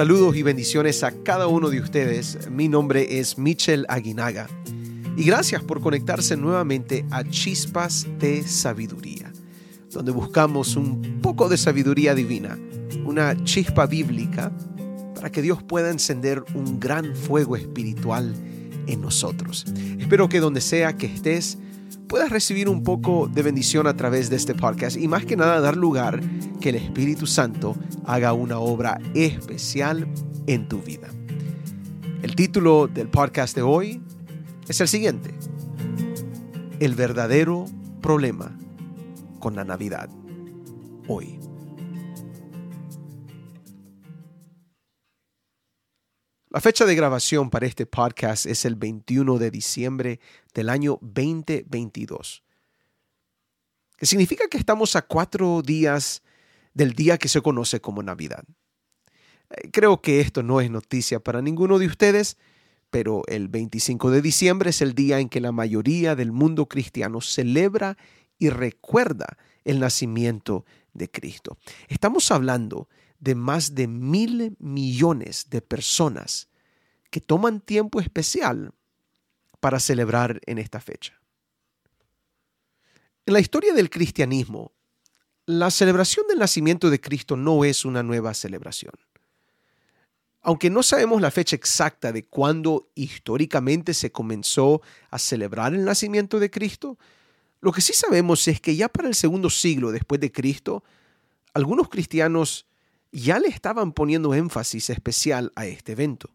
Saludos y bendiciones a cada uno de ustedes. Mi nombre es Michel Aguinaga y gracias por conectarse nuevamente a Chispas de Sabiduría, donde buscamos un poco de sabiduría divina, una chispa bíblica para que Dios pueda encender un gran fuego espiritual en nosotros. Espero que donde sea que estés, puedas recibir un poco de bendición a través de este podcast y más que nada dar lugar que el Espíritu Santo haga una obra especial en tu vida. El título del podcast de hoy es el siguiente. El verdadero problema con la Navidad. Hoy. La fecha de grabación para este podcast es el 21 de diciembre del año 2022, que significa que estamos a cuatro días del día que se conoce como Navidad. Eh, creo que esto no es noticia para ninguno de ustedes, pero el 25 de diciembre es el día en que la mayoría del mundo cristiano celebra y recuerda el nacimiento de Cristo. Estamos hablando de más de mil millones de personas que toman tiempo especial para celebrar en esta fecha. En la historia del cristianismo, la celebración del nacimiento de Cristo no es una nueva celebración. Aunque no sabemos la fecha exacta de cuándo históricamente se comenzó a celebrar el nacimiento de Cristo, lo que sí sabemos es que ya para el segundo siglo después de Cristo, algunos cristianos ya le estaban poniendo énfasis especial a este evento.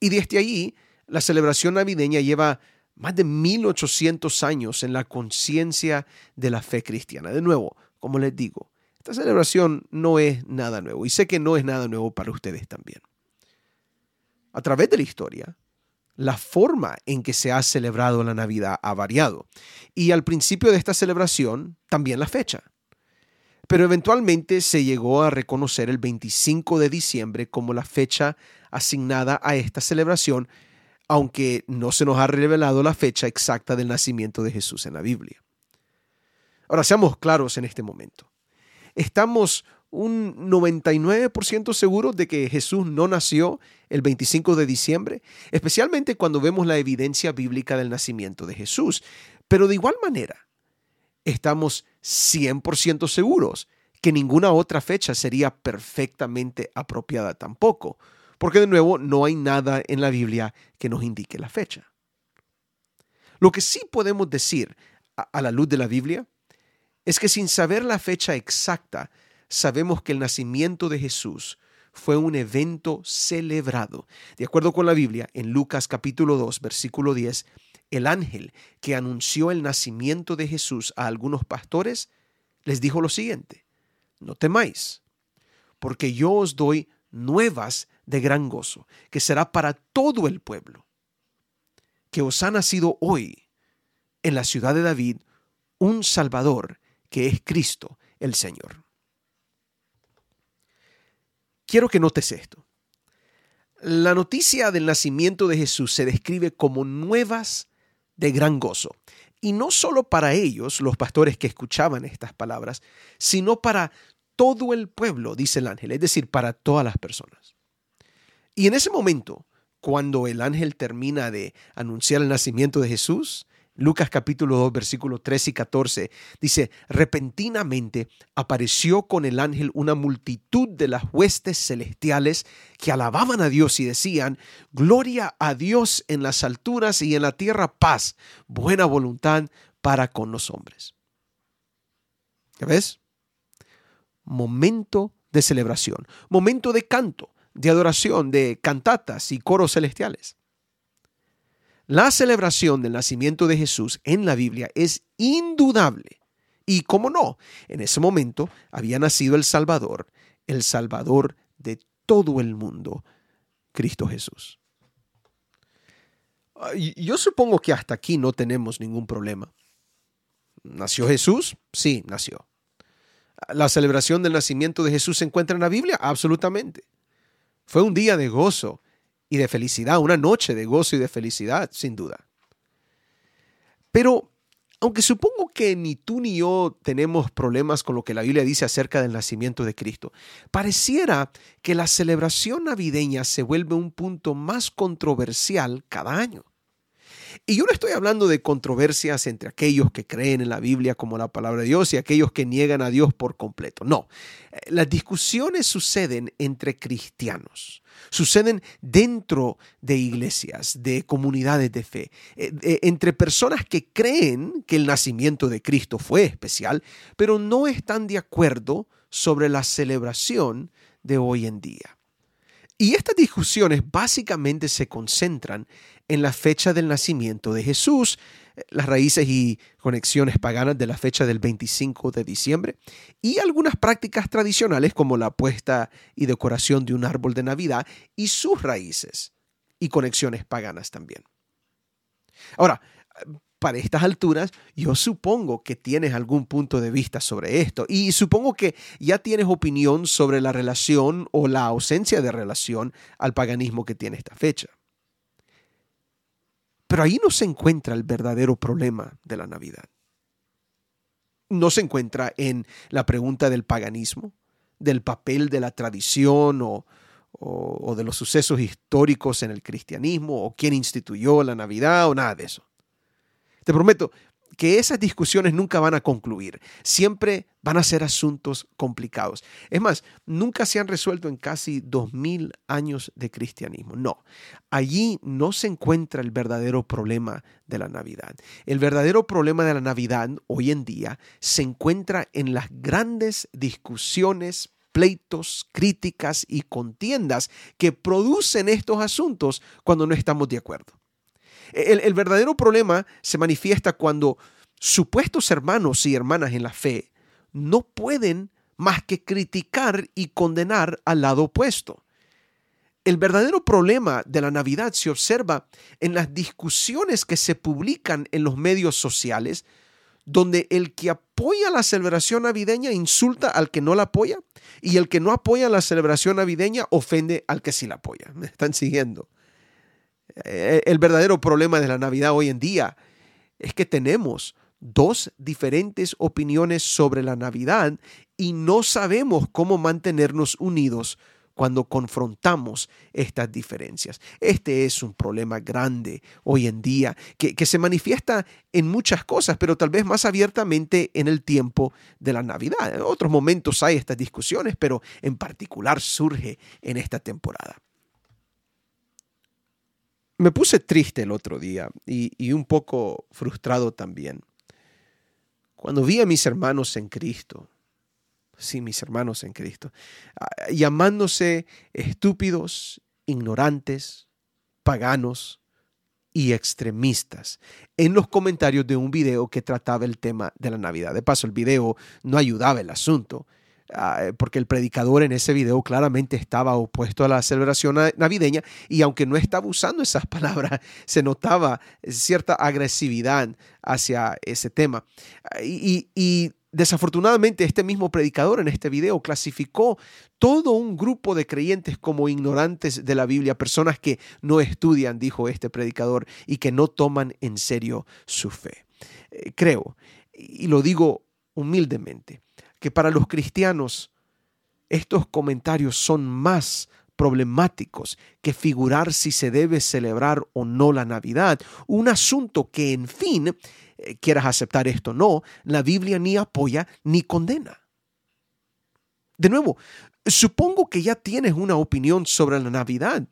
Y desde allí, la celebración navideña lleva más de 1800 años en la conciencia de la fe cristiana. De nuevo, como les digo, esta celebración no es nada nuevo y sé que no es nada nuevo para ustedes también. A través de la historia, la forma en que se ha celebrado la Navidad ha variado y al principio de esta celebración también la fecha pero eventualmente se llegó a reconocer el 25 de diciembre como la fecha asignada a esta celebración, aunque no se nos ha revelado la fecha exacta del nacimiento de Jesús en la Biblia. Ahora, seamos claros en este momento. Estamos un 99% seguros de que Jesús no nació el 25 de diciembre, especialmente cuando vemos la evidencia bíblica del nacimiento de Jesús. Pero de igual manera, estamos 100% seguros que ninguna otra fecha sería perfectamente apropiada tampoco, porque de nuevo no hay nada en la Biblia que nos indique la fecha. Lo que sí podemos decir a la luz de la Biblia es que sin saber la fecha exacta, sabemos que el nacimiento de Jesús fue un evento celebrado. De acuerdo con la Biblia, en Lucas capítulo 2, versículo 10, el ángel que anunció el nacimiento de Jesús a algunos pastores les dijo lo siguiente, no temáis, porque yo os doy nuevas de gran gozo, que será para todo el pueblo, que os ha nacido hoy en la ciudad de David un Salvador, que es Cristo el Señor. Quiero que notes esto. La noticia del nacimiento de Jesús se describe como nuevas de gran gozo. Y no solo para ellos, los pastores que escuchaban estas palabras, sino para todo el pueblo, dice el ángel, es decir, para todas las personas. Y en ese momento, cuando el ángel termina de anunciar el nacimiento de Jesús, Lucas capítulo 2, versículos 13 y 14 dice, repentinamente apareció con el ángel una multitud de las huestes celestiales que alababan a Dios y decían, gloria a Dios en las alturas y en la tierra paz, buena voluntad para con los hombres. ¿Ya ves? Momento de celebración, momento de canto, de adoración, de cantatas y coros celestiales. La celebración del nacimiento de Jesús en la Biblia es indudable. Y cómo no, en ese momento había nacido el Salvador, el Salvador de todo el mundo, Cristo Jesús. Yo supongo que hasta aquí no tenemos ningún problema. ¿Nació Jesús? Sí, nació. ¿La celebración del nacimiento de Jesús se encuentra en la Biblia? Absolutamente. Fue un día de gozo y de felicidad, una noche de gozo y de felicidad, sin duda. Pero Aunque supongo que ni tú ni yo tenemos problemas con lo que la Biblia dice acerca del nacimiento de Cristo, pareciera que la celebración navideña se vuelve un punto más controversial cada año. Y yo no estoy hablando de controversias entre aquellos que creen en la Biblia como la palabra de Dios y aquellos que niegan a Dios por completo. No, las discusiones suceden entre cristianos, suceden dentro de iglesias, de comunidades de fe, eh, entre personas que creen que el nacimiento de Cristo fue especial, pero no están de acuerdo sobre la celebración de hoy en día. Y estas discusiones básicamente se concentran en la fecha del nacimiento de Jesús, las raíces y conexiones paganas de la fecha del 25 de diciembre y algunas prácticas tradicionales como la puesta y decoración de un árbol de Navidad y sus raíces y conexiones paganas también. Ahora, para estas alturas, yo supongo que tienes algún punto de vista sobre esto y supongo que ya tienes opinión sobre la relación o la ausencia de relación al paganismo que tiene esta fecha. Pero ahí no se encuentra el verdadero problema de la Navidad. No se encuentra en la pregunta del paganismo, del papel de la tradición o, o, de los sucesos históricos en el cristianismo, o quién instituyó la Navidad, o nada de eso. Te prometo, que esas discusiones nunca van a concluir, siempre van a ser asuntos complicados. Es más, nunca se han resuelto en casi dos mil años de cristianismo. No, allí no se encuentra el verdadero problema de la Navidad. El verdadero problema de la Navidad hoy en día se encuentra en las grandes discusiones pleitos, críticas y contiendas que producen estos asuntos cuando no estamos de acuerdo. El, verdadero problema se manifiesta cuando supuestos hermanos y hermanas en la fe no pueden más que criticar y condenar al lado opuesto. El verdadero problema de la Navidad se observa en las discusiones que se publican en los medios sociales, donde el que apoya la celebración navideña insulta al que no la apoya y el que no apoya la celebración navideña ofende al que sí la apoya. ¿Me están siguiendo? Eh, el verdadero problema de la Navidad hoy en día es que tenemos dos diferentes opiniones sobre la Navidad y no sabemos cómo mantenernos unidos cuando confrontamos estas diferencias. Este es un problema grande hoy en día que, se manifiesta en muchas cosas, pero tal vez más abiertamente en el tiempo de la Navidad. En otros momentos hay estas discusiones, pero en particular surge en esta temporada. Me puse triste el otro día y, un poco frustrado también. Cuando vi a mis hermanos en Cristo, sí, mis hermanos en Cristo, ah, llamándose estúpidos, ignorantes, paganos y extremistas en los comentarios de un video que trataba el tema de la Navidad. De paso, el video no ayudaba el asunto. Ah, eh, porque el predicador en ese video claramente estaba opuesto a la celebración navideña y aunque no estaba usando esas palabras, se notaba cierta agresividad hacia ese tema. Ah, y, y desafortunadamente este mismo predicador en este video clasificó todo un grupo de creyentes como ignorantes de la Biblia, personas que no estudian, dijo este predicador, y que no toman en serio su fe. Eh, creo, y lo digo humildemente, que para los cristianos estos comentarios son más problemáticos que figurar si se debe celebrar o no la Navidad, un asunto que en fin, eh, quieras aceptar esto o no, la Biblia ni apoya ni condena. De nuevo, supongo que ya tienes una opinión sobre la Navidad,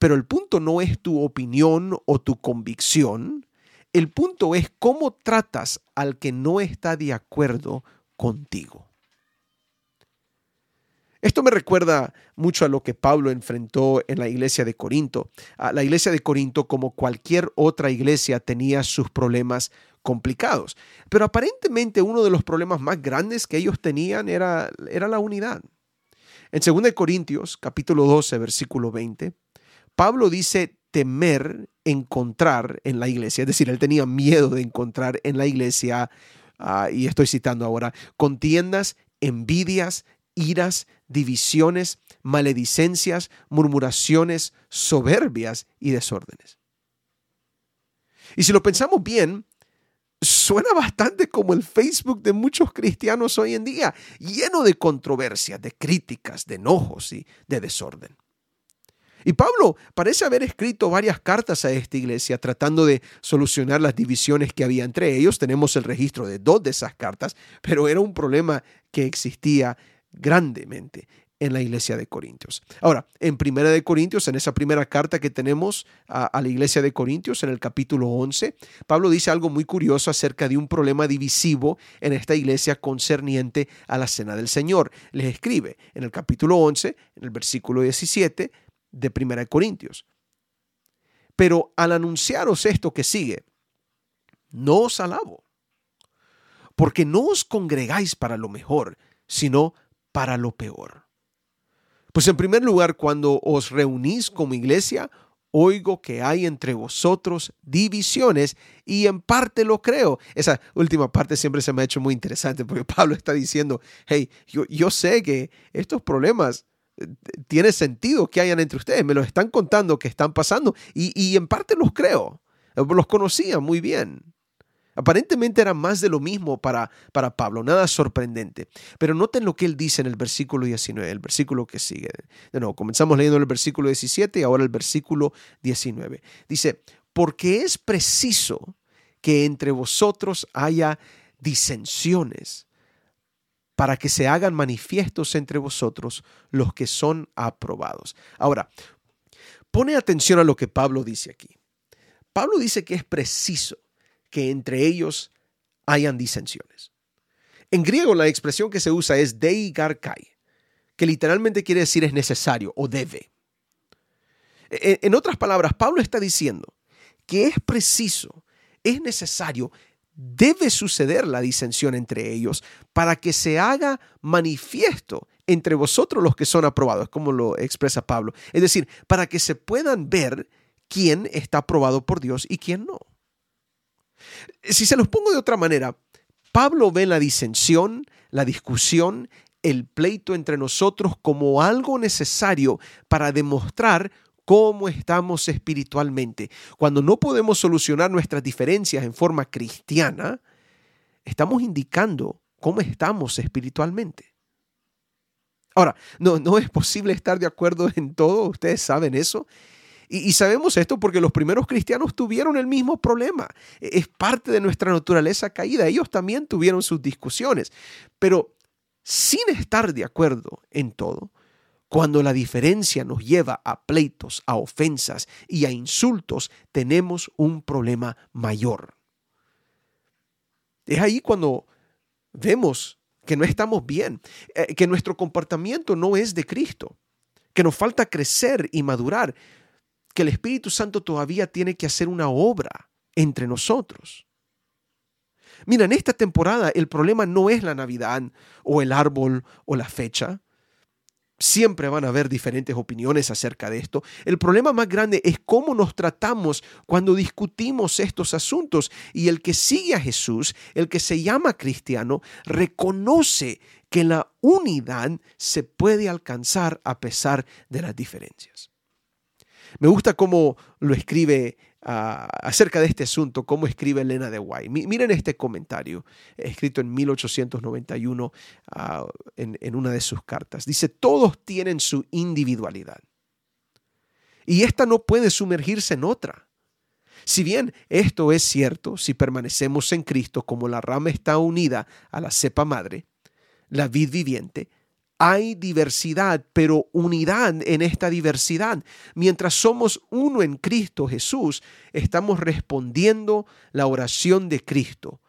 pero el punto no es tu opinión o tu convicción, el punto es cómo tratas al que no está de acuerdo contigo. Esto me recuerda mucho a lo que Pablo enfrentó en la iglesia de Corinto. La iglesia de Corinto, como cualquier otra iglesia, tenía sus problemas complicados. Pero aparentemente uno de los problemas más grandes que ellos tenían era, era la unidad. En 2 Corintios, capítulo 12, versículo 20, Pablo dice temer encontrar en la iglesia, es decir, él tenía miedo de encontrar en la iglesia Ah, y estoy citando ahora, contiendas, envidias, iras, divisiones, maledicencias, murmuraciones, soberbias y desórdenes. Y si lo pensamos bien, suena bastante como el Facebook de muchos cristianos hoy en día, lleno de controversias, de críticas, de enojos y de desorden. Y Pablo parece haber escrito varias cartas a esta iglesia tratando de solucionar las divisiones que había entre ellos. Tenemos el registro de dos de esas cartas, pero era un problema que existía grandemente en la iglesia de Corintios. Ahora, en Primera de Corintios, en esa primera carta que tenemos a, la iglesia de Corintios, en el capítulo 11, Pablo dice algo muy curioso acerca de un problema divisivo en esta iglesia concerniente a la cena del Señor. Les escribe en el capítulo 11, en el versículo 17 de Primera de Corintios. Pero al anunciaros esto que sigue, no os alabo, porque no os congregáis para lo mejor, sino para lo peor. Pues en primer lugar, cuando os reunís como iglesia, oigo que hay entre vosotros divisiones y en parte lo creo. Esa última parte siempre se me ha hecho muy interesante porque Pablo está diciendo, hey, yo, yo sé que estos problemas tiene sentido que hayan entre ustedes, me los están contando que están pasando y, y en parte los creo, los conocía muy bien. Aparentemente era más de lo mismo para, para Pablo, nada sorprendente. Pero noten lo que él dice en el versículo 19, el versículo que sigue. De nuevo, comenzamos leyendo el versículo 17 y ahora el versículo 19. Dice, porque es preciso que entre vosotros haya disensiones para que se hagan manifiestos entre vosotros los que son aprobados. Ahora, pone atención a lo que Pablo dice aquí. Pablo dice que es preciso que entre ellos hayan disensiones. En griego la expresión que se usa es dei garkai, que literalmente quiere decir es necesario o debe. E, en otras palabras, Pablo está diciendo que es preciso, es necesario, debe suceder la disensión entre ellos para que se haga manifiesto entre vosotros los que son aprobados, como lo expresa Pablo. Es decir, para que se puedan ver quién está aprobado por Dios y quién no. Si se los pongo de otra manera, Pablo ve la disensión, la discusión, el pleito entre nosotros como algo necesario para demostrar cómo estamos espiritualmente. Cuando no podemos solucionar nuestras diferencias en forma cristiana, estamos indicando cómo estamos espiritualmente. Ahora, no, no es posible estar de acuerdo en todo, ustedes saben eso, y, sabemos esto porque los primeros cristianos tuvieron el mismo problema. E, es parte de nuestra naturaleza caída. Ellos también tuvieron sus discusiones. Pero sin estar de acuerdo en todo, cuando la diferencia nos lleva a pleitos, a ofensas y a insultos, tenemos un problema mayor. Es ahí cuando vemos que no estamos bien, eh, que nuestro comportamiento no es de Cristo, que nos falta crecer y madurar, que el Espíritu Santo todavía tiene que hacer una obra entre nosotros. Mira, en esta temporada el problema no es la Navidad o el árbol o la fecha. Siempre van a haber diferentes opiniones acerca de esto. El problema más grande es cómo nos tratamos cuando discutimos estos asuntos. Y el que sigue a Jesús, el que se llama cristiano, reconoce que la unidad se puede alcanzar a pesar de las diferencias. Me gusta cómo lo escribe acerca de este asunto, cómo escribe Elena de Guay. Miren este comentario, escrito en 1891 ah, en, en una de sus cartas. Dice, todos tienen su individualidad. Y esta no puede sumergirse en otra. Si bien esto es cierto, si permanecemos en Cristo como la rama está unida a la cepa madre, la vid viviente, hay diversidad, pero unidad en esta diversidad. Mientras somos uno en Cristo Jesús, estamos respondiendo la oración de Cristo.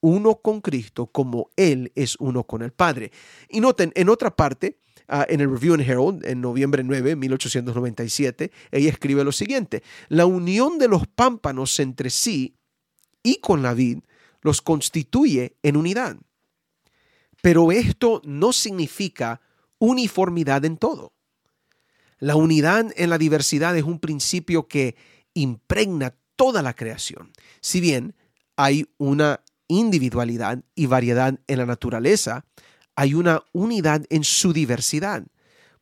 Uno con Cristo como Él es uno con el Padre. Y noten, en otra parte, ah, en el Review and Herald, en noviembre 9, 1897, ella escribe lo siguiente, la unión de los pámpanos entre sí y con la vid los constituye en unidad. Pero esto no significa uniformidad en todo. La unidad en la diversidad es un principio que impregna toda la creación. Si bien hay una individualidad y variedad en la naturaleza, hay una unidad en su diversidad,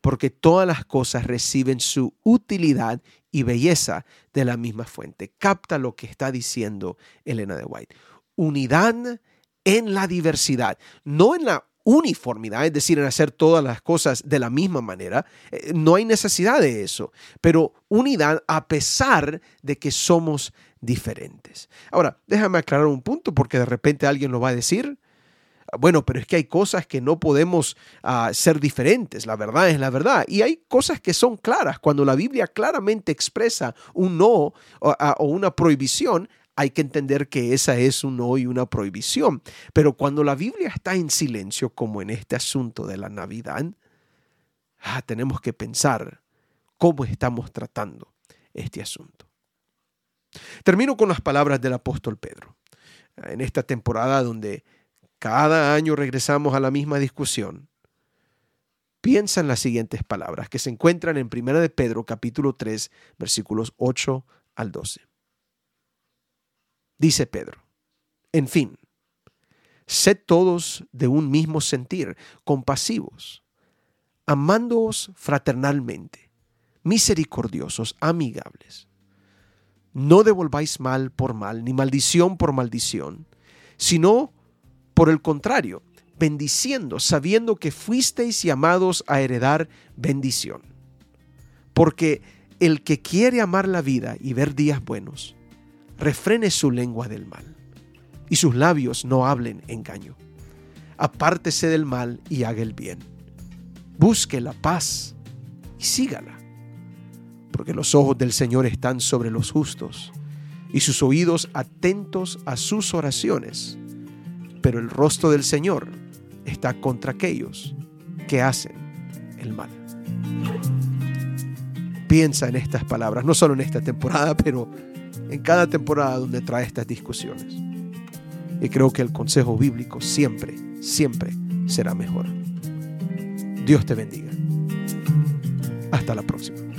porque todas las cosas reciben su utilidad y belleza de la misma fuente. Capta lo que está diciendo Elena de White. unidad en la diversidad, no en la uniformidad, es decir, en hacer todas las cosas de la misma manera. Eh, no hay necesidad de eso, pero unidad a pesar de que somos diferentes. Ahora, déjame aclarar un punto porque de repente alguien lo va a decir. Bueno, pero es que hay cosas que no podemos ah, ser diferentes, la verdad es la verdad. Y hay cosas que son claras. Cuando la Biblia claramente expresa un no o una prohibición, hay que entender que esa es un no y una prohibición. Pero cuando la Biblia está en silencio, como en este asunto de la Navidad, ah, tenemos que pensar cómo estamos tratando este asunto. Termino con las palabras del apóstol Pedro. En esta temporada donde cada año regresamos a la misma discusión, piensa en las siguientes palabras que se encuentran en 1 de Pedro capítulo 3 versículos 8 al 12. Dice Pedro, en fin, sed todos de un mismo sentir, compasivos, amándoos fraternalmente, misericordiosos, amigables. No devolváis mal por mal, ni maldición por maldición, sino por el contrario, bendiciendo, sabiendo que fuisteis llamados a heredar bendición. Porque el que quiere amar la vida y ver días buenos, refrene su lengua del mal, y sus labios no hablen engaño. Apártese del mal y haga el bien. Busque la paz y sígala, porque los ojos del Señor están sobre los justos y sus oídos atentos a sus oraciones, pero el rostro del Señor está contra aquellos que hacen el mal. Piensa en estas palabras, no solo en esta temporada, pero en cada temporada donde trae estas discusiones. Y creo que el consejo bíblico siempre, siempre será mejor. Dios te bendiga. Hasta la próxima.